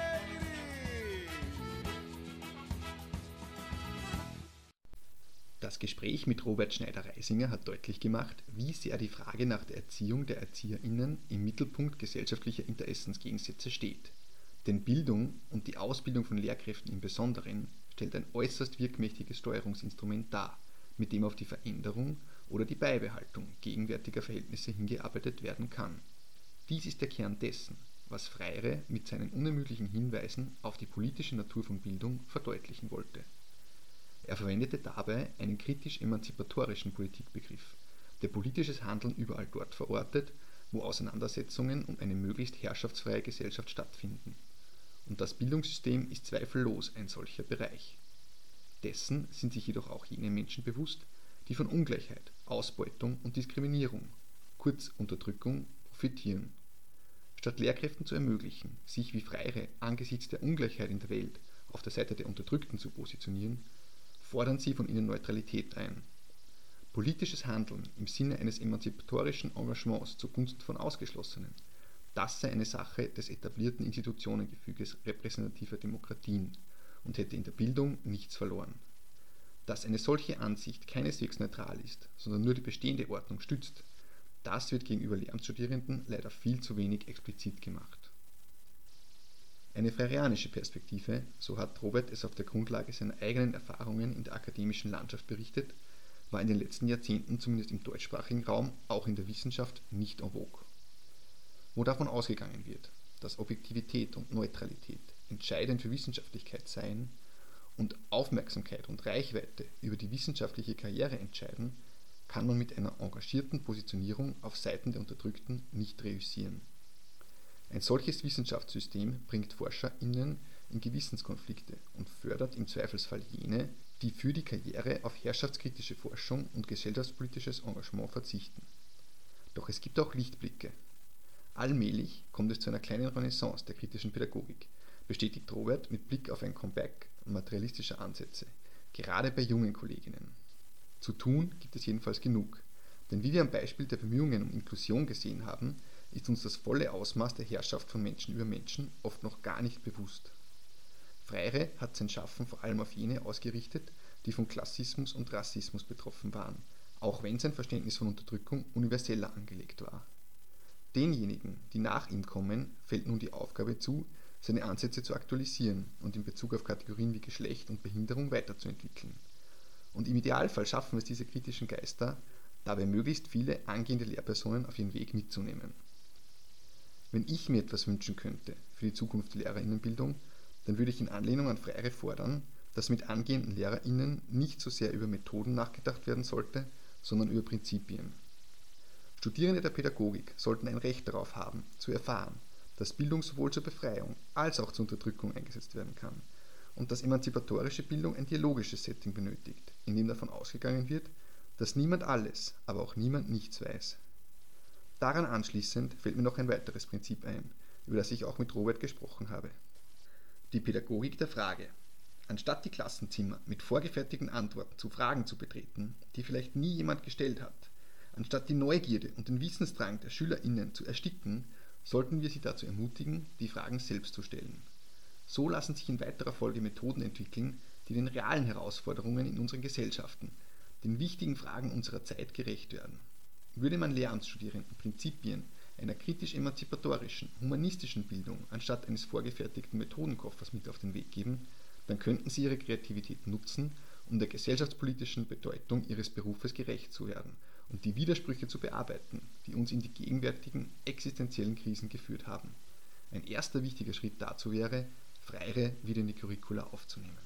Das Gespräch mit Robert Schneider-Reisinger hat deutlich gemacht, wie sehr die Frage nach der Erziehung der ErzieherInnen im Mittelpunkt gesellschaftlicher Interessensgegensätze steht. Denn Bildung und die Ausbildung von Lehrkräften im Besonderen stellt ein äußerst wirkmächtiges Steuerungsinstrument dar, mit dem auf die Veränderung oder die Beibehaltung gegenwärtiger Verhältnisse hingearbeitet werden kann. Dies ist der Kern dessen, was Freire mit seinen unermüdlichen Hinweisen auf die politische Natur von Bildung verdeutlichen wollte. Er verwendete dabei einen kritisch-emanzipatorischen Politikbegriff, der politisches Handeln überall dort verortet, wo Auseinandersetzungen um eine möglichst herrschaftsfreie Gesellschaft stattfinden. Und das Bildungssystem ist zweifellos ein solcher Bereich. Dessen sind sich jedoch auch jene Menschen bewusst, die von Ungleichheit, Ausbeutung und Diskriminierung, kurz Unterdrückung, profitieren. Statt Lehrkräften zu ermöglichen, sich wie Freire angesichts der Ungleichheit in der Welt auf der Seite der Unterdrückten zu positionieren, fordern sie von ihnen Neutralität ein. Politisches Handeln im Sinne eines emanzipatorischen Engagements zugunsten von Ausgeschlossenen, das sei eine Sache des etablierten Institutionengefüges repräsentativer Demokratien und hätte in der Bildung nichts verloren. Dass eine solche Ansicht keineswegs neutral ist, sondern nur die bestehende Ordnung stützt, das wird gegenüber Lehramtsstudierenden leider viel zu wenig explizit gemacht. Eine freirianische Perspektive, so hat Robert es auf der Grundlage seiner eigenen Erfahrungen in der akademischen Landschaft berichtet, war in den letzten Jahrzehnten zumindest im deutschsprachigen Raum auch in der Wissenschaft nicht en vogue. Wo davon ausgegangen wird, dass Objektivität und Neutralität entscheidend für Wissenschaftlichkeit seien und Aufmerksamkeit und Reichweite über die wissenschaftliche Karriere entscheiden, kann man mit einer engagierten Positionierung auf Seiten der Unterdrückten nicht reüssieren. Ein solches Wissenschaftssystem bringt ForscherInnen in Gewissenskonflikte und fördert im Zweifelsfall jene, die für die Karriere auf herrschaftskritische Forschung und gesellschaftspolitisches Engagement verzichten. Doch es gibt auch Lichtblicke. Allmählich kommt es zu einer kleinen Renaissance der kritischen Pädagogik, bestätigt Robert mit Blick auf ein Comeback materialistischer Ansätze, gerade bei jungen Kolleginnen. Zu tun gibt es jedenfalls genug, denn wie wir am Beispiel der Bemühungen um Inklusion gesehen haben, ist uns das volle Ausmaß der Herrschaft von Menschen über Menschen oft noch gar nicht bewusst. Freire hat sein Schaffen vor allem auf jene ausgerichtet, die von Klassismus und Rassismus betroffen waren, auch wenn sein Verständnis von Unterdrückung universeller angelegt war. Denjenigen, die nach ihm kommen, fällt nun die Aufgabe zu, seine Ansätze zu aktualisieren und in Bezug auf Kategorien wie Geschlecht und Behinderung weiterzuentwickeln. Und im Idealfall schaffen es diese kritischen Geister, dabei möglichst viele angehende Lehrpersonen auf ihren Weg mitzunehmen. Wenn ich mir etwas wünschen könnte für die Zukunft der Lehrerinnenbildung, dann würde ich in Anlehnung an Freire fordern, dass mit angehenden LehrerInnen nicht so sehr über Methoden nachgedacht werden sollte, sondern über Prinzipien. Studierende der Pädagogik sollten ein Recht darauf haben, zu erfahren, dass Bildung sowohl zur Befreiung als auch zur Unterdrückung eingesetzt werden kann und dass emanzipatorische Bildung ein dialogisches Setting benötigt, in dem davon ausgegangen wird, dass niemand alles, aber auch niemand nichts weiß. Daran anschließend fällt mir noch ein weiteres Prinzip ein, über das ich auch mit Robert gesprochen habe. Die Pädagogik der Frage. Anstatt die Klassenzimmer mit vorgefertigten Antworten zu Fragen zu betreten, die vielleicht nie jemand gestellt hat, anstatt die Neugierde und den Wissensdrang der SchülerInnen zu ersticken, sollten wir sie dazu ermutigen, die Fragen selbst zu stellen. So lassen sich in weiterer Folge Methoden entwickeln, die den realen Herausforderungen in unseren Gesellschaften, den wichtigen Fragen unserer Zeit gerecht werden. Würde man Lehramtsstudierenden Prinzipien einer kritisch-emanzipatorischen, humanistischen Bildung anstatt eines vorgefertigten Methodenkoffers mit auf den Weg geben, dann könnten sie ihre Kreativität nutzen, um der gesellschaftspolitischen Bedeutung ihres Berufes gerecht zu werden und die Widersprüche zu bearbeiten, die uns in die gegenwärtigen existenziellen Krisen geführt haben. Ein erster wichtiger Schritt dazu wäre, Freire wieder in die Curricula aufzunehmen.